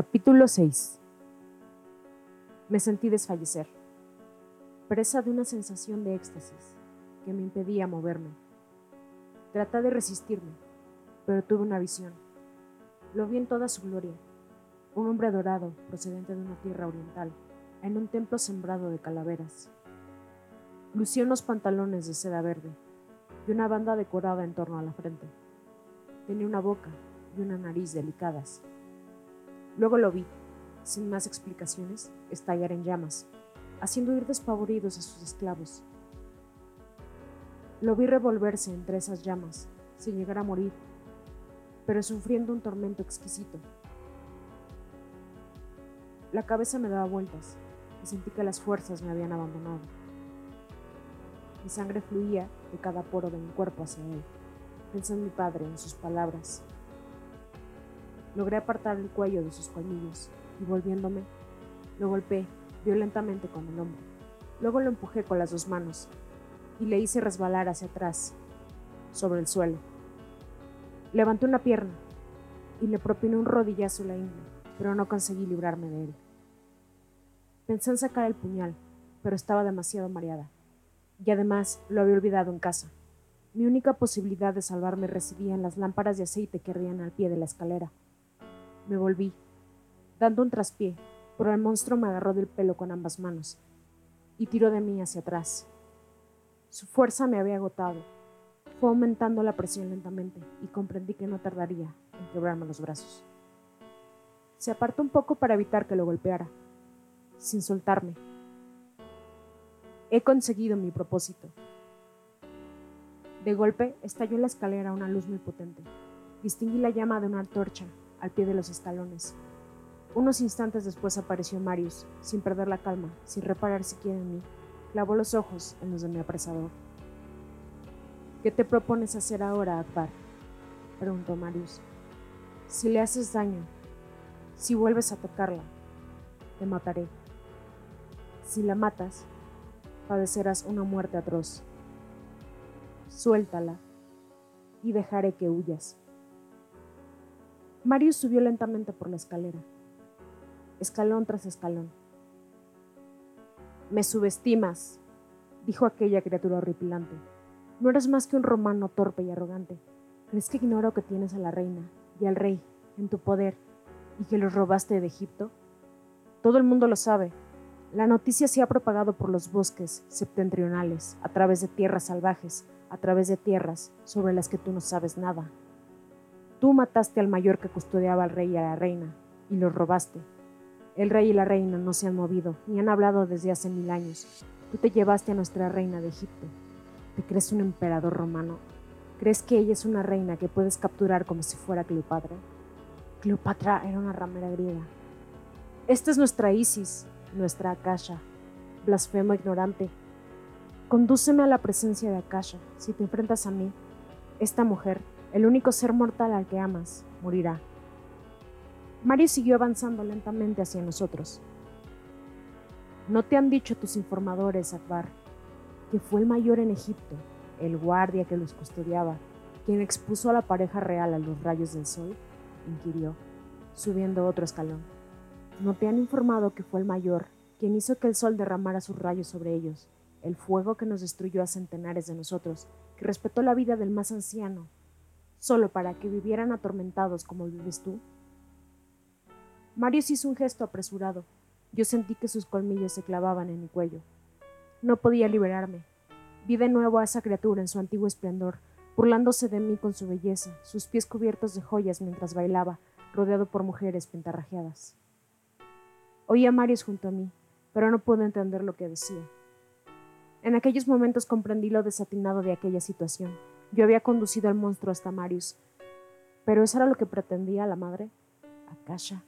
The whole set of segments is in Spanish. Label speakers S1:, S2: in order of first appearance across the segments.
S1: Capítulo 6 Me sentí desfallecer, presa de una sensación de éxtasis que me impedía moverme. Traté de resistirme, pero tuve una visión. Lo vi en toda su gloria, un hombre dorado procedente de una tierra oriental, en un templo sembrado de calaveras. Lucía unos pantalones de seda verde y una banda decorada en torno a la frente. Tenía una boca y una nariz delicadas. Luego lo vi, sin más explicaciones, estallar en llamas, haciendo ir despavoridos a sus esclavos. Lo vi revolverse entre esas llamas, sin llegar a morir, pero sufriendo un tormento exquisito. La cabeza me daba vueltas y sentí que las fuerzas me habían abandonado. Mi sangre fluía de cada poro de mi cuerpo hacia él. Pensé en mi padre, en sus palabras. Logré apartar el cuello de sus colmillos y volviéndome, lo golpeé violentamente con el hombro. Luego lo empujé con las dos manos y le hice resbalar hacia atrás, sobre el suelo. Levanté una pierna y le propiné un rodillazo a la ingle, pero no conseguí librarme de él. Pensé en sacar el puñal, pero estaba demasiado mareada y además lo había olvidado en casa. Mi única posibilidad de salvarme residía en las lámparas de aceite que ardían al pie de la escalera. Me volví, dando un traspié, pero el monstruo me agarró del pelo con ambas manos y tiró de mí hacia atrás. Su fuerza me había agotado. Fue aumentando la presión lentamente y comprendí que no tardaría en quebrarme los brazos. Se apartó un poco para evitar que lo golpeara, sin soltarme, He conseguido mi propósito. De golpe estalló en la escalera una luz muy potente. Distinguí la llama de una antorcha al pie de los escalones. Unos instantes después apareció Marius, sin perder la calma, sin reparar siquiera en mí. Clavó los ojos en los de mi apresador. ¿Qué te propones hacer ahora, Akbar? preguntó Marius. Si le haces daño, si vuelves a tocarla, te mataré. Si la matas, padecerás una muerte atroz. Suéltala y dejaré que huyas. Marius subió lentamente por la escalera, escalón tras escalón. Me subestimas, dijo aquella criatura horripilante. No eres más que un romano torpe y arrogante. ¿Crees que ignoro que tienes a la reina y al rey en tu poder y que los robaste de Egipto? Todo el mundo lo sabe, la noticia se ha propagado por los bosques septentrionales, a través de tierras salvajes, a través de tierras sobre las que tú no sabes nada. Tú mataste al mayor que custodiaba al rey y a la reina, y los robaste. El rey y la reina no se han movido, ni han hablado desde hace mil años. Tú te llevaste a nuestra reina de Egipto. ¿Te crees un emperador romano? ¿Crees que ella es una reina que puedes capturar como si fuera Cleopatra? Cleopatra era una ramera griega. Esta es nuestra Isis, nuestra Akasha, blasfemo ignorante. Condúceme a la presencia de Akasha. Si te enfrentas a mí, esta mujer, el único ser mortal al que amas, morirá. Mario siguió avanzando lentamente hacia nosotros. ¿No te han dicho tus informadores, Akbar, que fue el mayor en Egipto, el guardia que los custodiaba, quien expuso a la pareja real a los rayos del sol? inquirió, subiendo otro escalón. ¿No te han informado que fue el mayor quien hizo que el sol derramara sus rayos sobre ellos, el fuego que nos destruyó a centenares de nosotros, que respetó la vida del más anciano, solo para que vivieran atormentados como vives tú? Marius hizo un gesto apresurado. Yo sentí que sus colmillos se clavaban en mi cuello. No podía liberarme. Vi de nuevo a esa criatura en su antiguo esplendor, burlándose de mí con su belleza, sus pies cubiertos de joyas mientras bailaba, rodeado por mujeres pintarrajeadas. Oí a Marius junto a mí, pero no pude entender lo que decía. En aquellos momentos comprendí lo desatinado de aquella situación. Yo había conducido al monstruo hasta Marius. ¿Pero eso era lo que pretendía la madre? Akasha.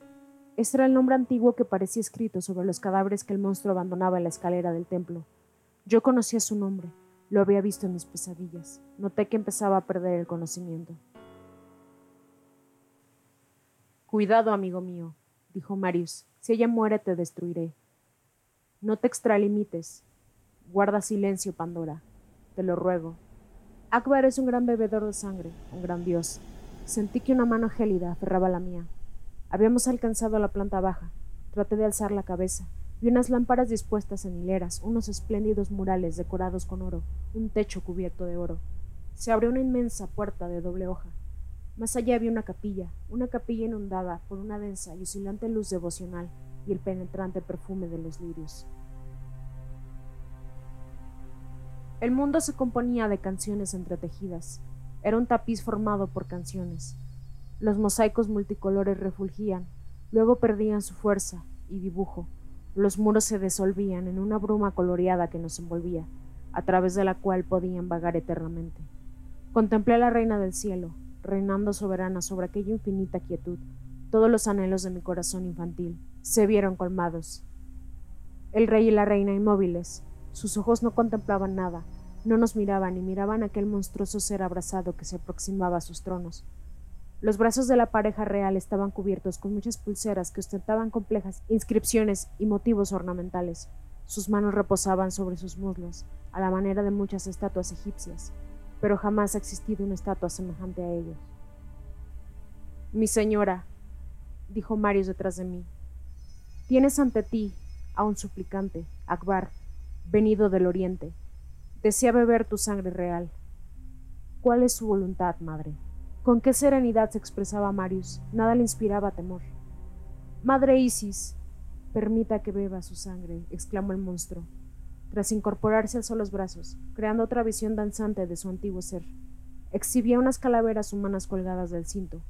S1: Ese era el nombre antiguo que parecía escrito sobre los cadáveres que el monstruo abandonaba en la escalera del templo. Yo conocía su nombre, lo había visto en mis pesadillas. Noté que empezaba a perder el conocimiento. Cuidado, amigo mío, dijo Marius. Si ella muere, te destruiré. No te extralimites. Guarda silencio, Pandora. Te lo ruego. Akbar es un gran bebedor de sangre, un gran dios. Sentí que una mano gélida aferraba la mía. Habíamos alcanzado la planta baja. Traté de alzar la cabeza. Vi unas lámparas dispuestas en hileras, unos espléndidos murales decorados con oro, un techo cubierto de oro. Se abrió una inmensa puerta de doble hoja. Más allá había una capilla, una capilla inundada por una densa y oscilante luz devocional y el penetrante perfume de los lirios. El mundo se componía de canciones entretejidas. Era un tapiz formado por canciones. Los mosaicos multicolores refulgían, luego perdían su fuerza y dibujo. Los muros se disolvían en una bruma coloreada que nos envolvía, a través de la cual podían vagar eternamente. Contemplé a la reina del cielo, reinando soberana sobre aquella infinita quietud. Todos los anhelos de mi corazón infantil se vieron colmados. El rey y la reina inmóviles, sus ojos no contemplaban nada, no nos miraban y miraban aquel monstruoso ser abrazado que se aproximaba a sus tronos. Los brazos de la pareja real estaban cubiertos con muchas pulseras que ostentaban complejas inscripciones y motivos ornamentales. Sus manos reposaban sobre sus muslos, a la manera de muchas estatuas egipcias, pero jamás ha existido una estatua semejante a ellos. Mi señora, dijo Marius detrás de mí, tienes ante ti a un suplicante, Akbar, venido del oriente. Desea beber tu sangre real. ¿Cuál es su voluntad, madre? Con qué serenidad se expresaba Marius. Nada le inspiraba temor. Madre Isis, permita que beba su sangre, exclamó el monstruo, tras incorporarse alzó los brazos, creando otra visión danzante de su antiguo ser. Exhibía unas calaveras humanas colgadas del cinto,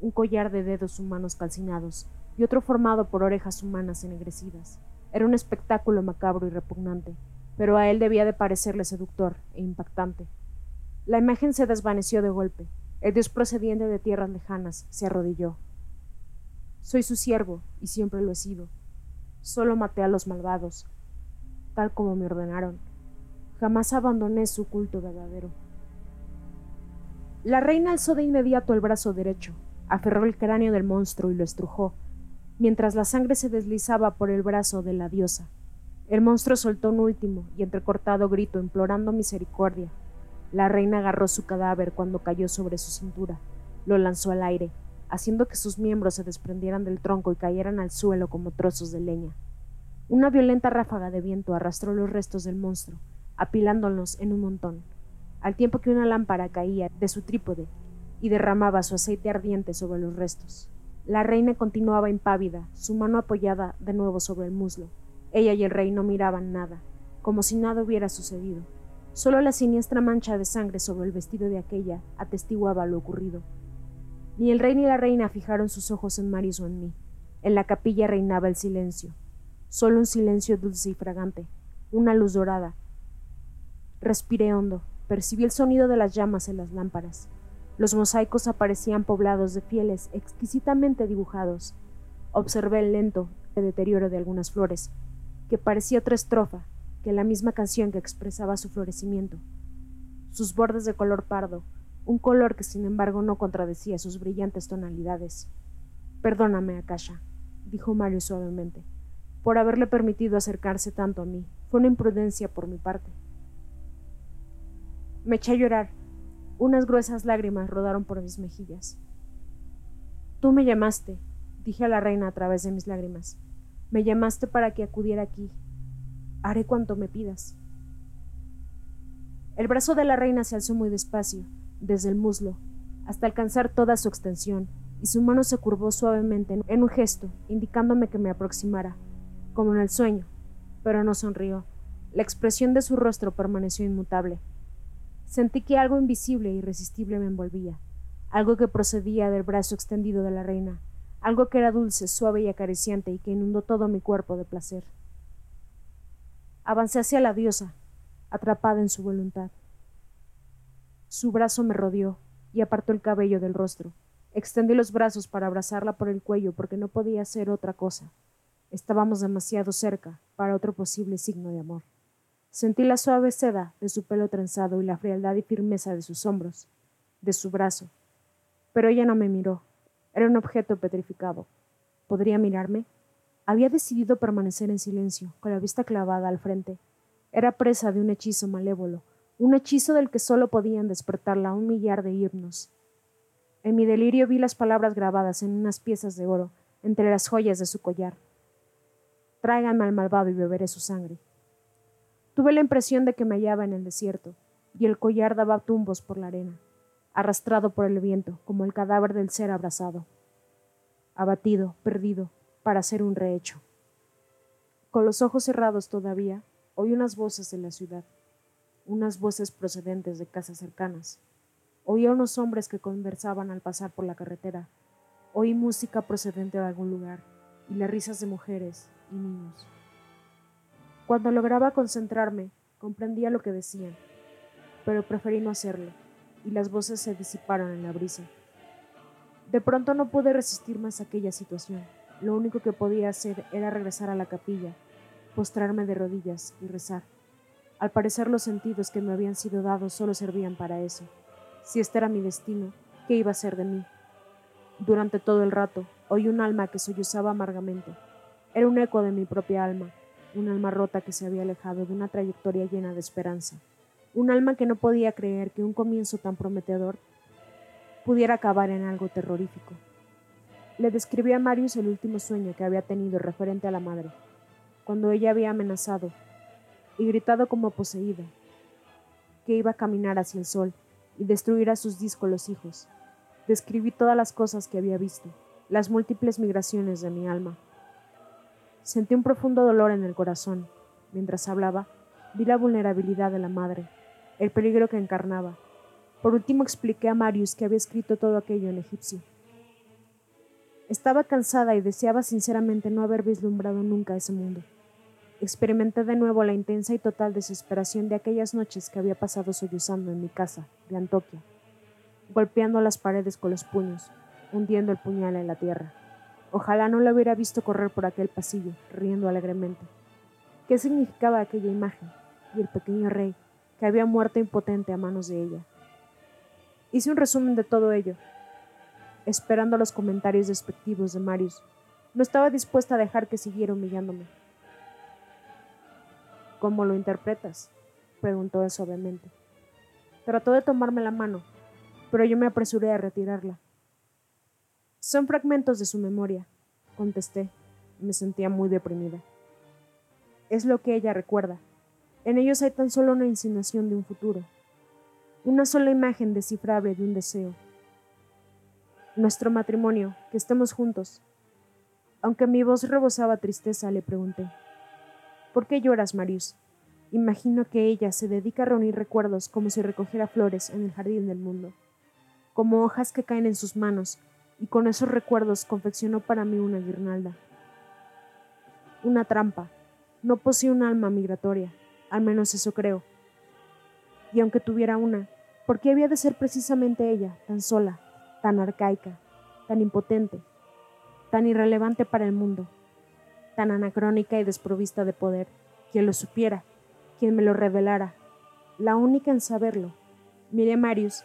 S1: un collar de dedos humanos calcinados y otro formado por orejas humanas ennegrecidas. Era un espectáculo macabro y repugnante, pero a él debía de parecerle seductor e impactante. La imagen se desvaneció de golpe. El dios procediente de tierras lejanas se arrodilló. Soy su siervo, y siempre lo he sido. Solo maté a los malvados, tal como me ordenaron. Jamás abandoné su culto verdadero. La reina alzó de inmediato el brazo derecho, aferró el cráneo del monstruo y lo estrujó, mientras la sangre se deslizaba por el brazo de la diosa. El monstruo soltó un último y entrecortado grito implorando misericordia. La reina agarró su cadáver cuando cayó sobre su cintura, lo lanzó al aire, haciendo que sus miembros se desprendieran del tronco y cayeran al suelo como trozos de leña. Una violenta ráfaga de viento arrastró los restos del monstruo, apilándolos en un montón, al tiempo que una lámpara caía de su trípode y derramaba su aceite ardiente sobre los restos. La reina continuaba impávida, su mano apoyada de nuevo sobre el muslo. Ella y el rey no miraban nada, como si nada hubiera sucedido. Solo la siniestra mancha de sangre sobre el vestido de aquella atestiguaba lo ocurrido. Ni el rey ni la reina fijaron sus ojos en Maris o en mí. En la capilla reinaba el silencio, solo un silencio dulce y fragante, una luz dorada. Respiré hondo, percibí el sonido de las llamas en las lámparas. Los mosaicos aparecían poblados de fieles exquisitamente dibujados. Observé el lento deterioro de algunas flores, que parecía otra estrofa que la misma canción que expresaba su florecimiento. Sus bordes de color pardo, un color que sin embargo no contradecía sus brillantes tonalidades. Perdóname, Akasha, dijo Mario suavemente, por haberle permitido acercarse tanto a mí. Fue una imprudencia por mi parte. Me eché a llorar unas gruesas lágrimas rodaron por mis mejillas. Tú me llamaste, dije a la reina a través de mis lágrimas. Me llamaste para que acudiera aquí. Haré cuanto me pidas. El brazo de la reina se alzó muy despacio, desde el muslo, hasta alcanzar toda su extensión, y su mano se curvó suavemente en un gesto, indicándome que me aproximara, como en el sueño, pero no sonrió. La expresión de su rostro permaneció inmutable. Sentí que algo invisible e irresistible me envolvía, algo que procedía del brazo extendido de la reina, algo que era dulce, suave y acariciante y que inundó todo mi cuerpo de placer. Avancé hacia la diosa, atrapada en su voluntad. Su brazo me rodeó y apartó el cabello del rostro. Extendí los brazos para abrazarla por el cuello porque no podía hacer otra cosa. Estábamos demasiado cerca para otro posible signo de amor. Sentí la suave seda de su pelo trenzado y la frialdad y firmeza de sus hombros, de su brazo. Pero ella no me miró. Era un objeto petrificado. ¿Podría mirarme? Había decidido permanecer en silencio, con la vista clavada al frente. Era presa de un hechizo malévolo, un hechizo del que solo podían despertarla un millar de himnos. En mi delirio vi las palabras grabadas en unas piezas de oro entre las joyas de su collar. Tráiganme al malvado y beberé su sangre. Tuve la impresión de que me hallaba en el desierto, y el collar daba tumbos por la arena, arrastrado por el viento, como el cadáver del ser abrazado. Abatido, perdido, para ser un rehecho. Con los ojos cerrados todavía, oí unas voces en la ciudad, unas voces procedentes de casas cercanas. Oí a unos hombres que conversaban al pasar por la carretera. Oí música procedente de algún lugar y las risas de mujeres y niños. Cuando lograba concentrarme, comprendía lo que decían, pero preferí no hacerlo, y las voces se disiparon en la brisa. De pronto no pude resistir más aquella situación. Lo único que podía hacer era regresar a la capilla, postrarme de rodillas y rezar. Al parecer los sentidos que me habían sido dados solo servían para eso. Si este era mi destino, ¿qué iba a ser de mí? Durante todo el rato oí un alma que sollozaba amargamente. Era un eco de mi propia alma, un alma rota que se había alejado de una trayectoria llena de esperanza, un alma que no podía creer que un comienzo tan prometedor pudiera acabar en algo terrorífico. Le describí a Marius el último sueño que había tenido referente a la madre, cuando ella había amenazado y gritado como poseída, que iba a caminar hacia el sol y destruir a sus díscolos hijos. Describí todas las cosas que había visto, las múltiples migraciones de mi alma. Sentí un profundo dolor en el corazón. Mientras hablaba, vi la vulnerabilidad de la madre, el peligro que encarnaba. Por último expliqué a Marius que había escrito todo aquello en egipcio. Estaba cansada y deseaba sinceramente no haber vislumbrado nunca ese mundo. Experimenté de nuevo la intensa y total desesperación de aquellas noches que había pasado sollozando en mi casa, de Antoquia, golpeando las paredes con los puños, hundiendo el puñal en la tierra. Ojalá no lo hubiera visto correr por aquel pasillo, riendo alegremente. ¿Qué significaba aquella imagen? Y el pequeño rey, que había muerto impotente a manos de ella. Hice un resumen de todo ello, esperando los comentarios despectivos de Marius. No estaba dispuesta a dejar que siguiera humillándome. ¿Cómo lo interpretas? preguntó suavemente. Trató de tomarme la mano, pero yo me apresuré a retirarla. Son fragmentos de su memoria, contesté. Me sentía muy deprimida. Es lo que ella recuerda. En ellos hay tan solo una insinuación de un futuro, una sola imagen descifrable de un deseo. Nuestro matrimonio, que estemos juntos. Aunque mi voz rebosaba tristeza, le pregunté. ¿Por qué lloras, Marius? Imagino que ella se dedica a reunir recuerdos como si recogiera flores en el jardín del mundo, como hojas que caen en sus manos, y con esos recuerdos confeccionó para mí una guirnalda. Una trampa. No posee un alma migratoria, al menos eso creo. Y aunque tuviera una, ¿por qué había de ser precisamente ella, tan sola, tan arcaica, tan impotente, tan irrelevante para el mundo? tan anacrónica y desprovista de poder, quien lo supiera, quien me lo revelara, la única en saberlo. Miré a Marius.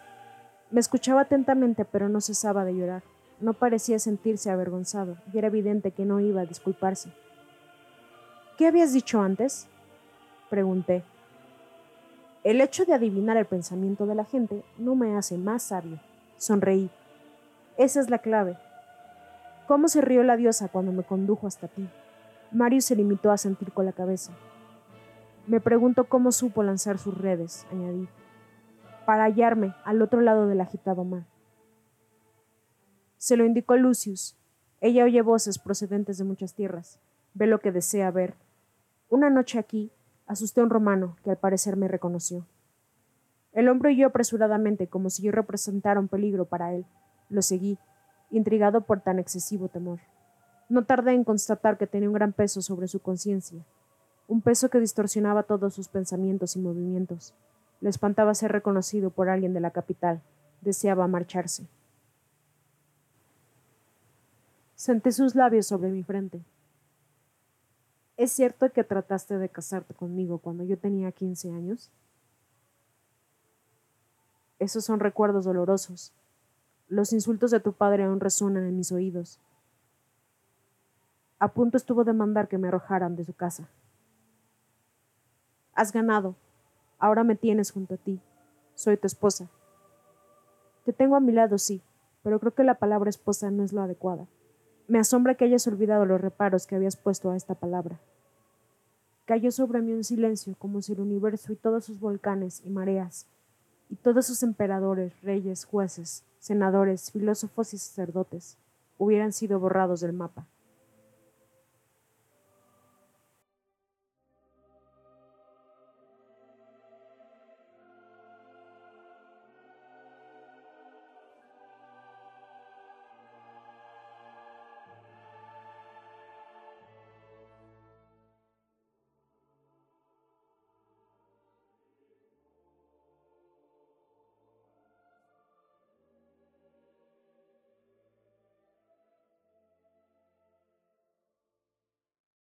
S1: Me escuchaba atentamente, pero no cesaba de llorar. No parecía sentirse avergonzado, y era evidente que no iba a disculparse. ¿Qué habías dicho antes? pregunté. El hecho de adivinar el pensamiento de la gente no me hace más sabio. Sonreí. Esa es la clave. ¿Cómo se rió la diosa cuando me condujo hasta ti? Mario se limitó a sentir con la cabeza. Me pregunto cómo supo lanzar sus redes, añadí, para hallarme al otro lado del agitado mar. Se lo indicó Lucius. Ella oye voces procedentes de muchas tierras. Ve lo que desea ver. Una noche aquí, asusté a un romano que al parecer me reconoció. El hombre huyó apresuradamente como si yo representara un peligro para él. Lo seguí, intrigado por tan excesivo temor. No tardé en constatar que tenía un gran peso sobre su conciencia, un peso que distorsionaba todos sus pensamientos y movimientos. Le espantaba ser reconocido por alguien de la capital. Deseaba marcharse. Senté sus labios sobre mi frente. ¿Es cierto que trataste de casarte conmigo cuando yo tenía quince años? Esos son recuerdos dolorosos. Los insultos de tu padre aún resuenan en mis oídos. A punto estuvo de mandar que me arrojaran de su casa. Has ganado. Ahora me tienes junto a ti. Soy tu esposa. Te tengo a mi lado, sí, pero creo que la palabra esposa no es la adecuada. Me asombra que hayas olvidado los reparos que habías puesto a esta palabra. Cayó sobre mí un silencio, como si el universo y todos sus volcanes y mareas, y todos sus emperadores, reyes, jueces, senadores, filósofos y sacerdotes hubieran sido borrados del mapa.